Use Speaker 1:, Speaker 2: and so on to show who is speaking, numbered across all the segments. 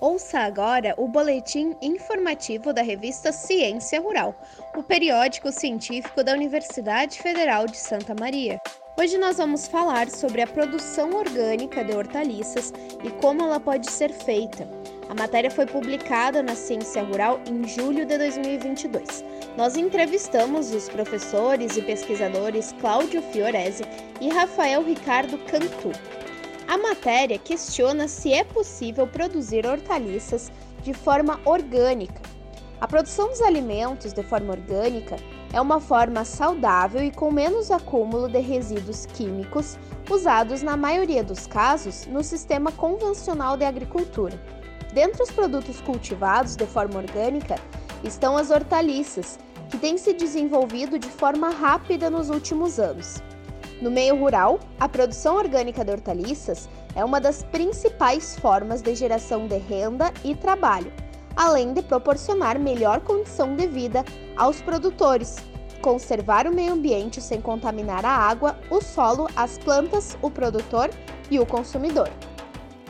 Speaker 1: Ouça agora o boletim informativo da revista Ciência Rural, o periódico científico da Universidade Federal de Santa Maria. Hoje nós vamos falar sobre a produção orgânica de hortaliças e como ela pode ser feita. A matéria foi publicada na Ciência Rural em julho de 2022. Nós entrevistamos os professores e pesquisadores Cláudio Fiorese e Rafael Ricardo Cantu. A matéria questiona se é possível produzir hortaliças de forma orgânica. A produção dos alimentos de forma orgânica é uma forma saudável e com menos acúmulo de resíduos químicos usados, na maioria dos casos, no sistema convencional de agricultura. Dentre os produtos cultivados de forma orgânica estão as hortaliças, que têm se desenvolvido de forma rápida nos últimos anos. No meio rural, a produção orgânica de hortaliças é uma das principais formas de geração de renda e trabalho, além de proporcionar melhor condição de vida aos produtores, conservar o meio ambiente sem contaminar a água, o solo, as plantas, o produtor e o consumidor.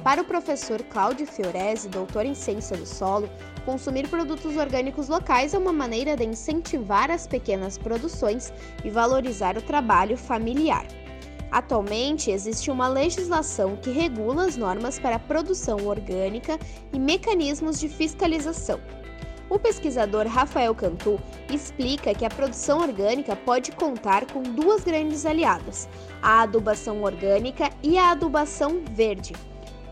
Speaker 1: Para o professor Cláudio Fiorese, doutor em ciência do solo, consumir produtos orgânicos locais é uma maneira de incentivar as pequenas produções e valorizar o trabalho familiar. Atualmente, existe uma legislação que regula as normas para a produção orgânica e mecanismos de fiscalização. O pesquisador Rafael Cantu explica que a produção orgânica pode contar com duas grandes aliadas: a adubação orgânica e a adubação verde.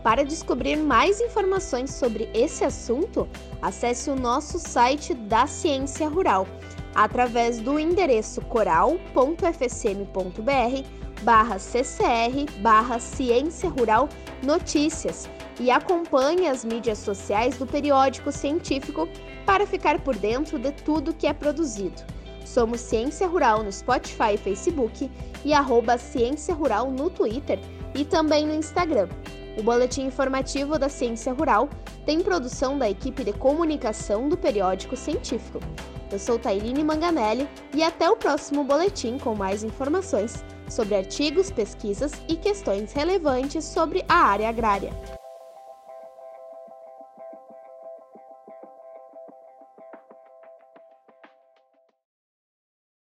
Speaker 1: Para descobrir mais informações sobre esse assunto, acesse o nosso site da Ciência Rural através do endereço coral.fsm.br barra ccr barra ciência rural notícias e acompanhe as mídias sociais do periódico científico para ficar por dentro de tudo que é produzido. Somos Ciência Rural no Spotify e Facebook e arroba Ciência Rural no Twitter e também no Instagram. O boletim informativo da Ciência Rural tem produção da equipe de comunicação do periódico científico. Eu sou Tailine Manganelli e até o próximo boletim com mais informações sobre artigos, pesquisas e questões relevantes sobre a área agrária.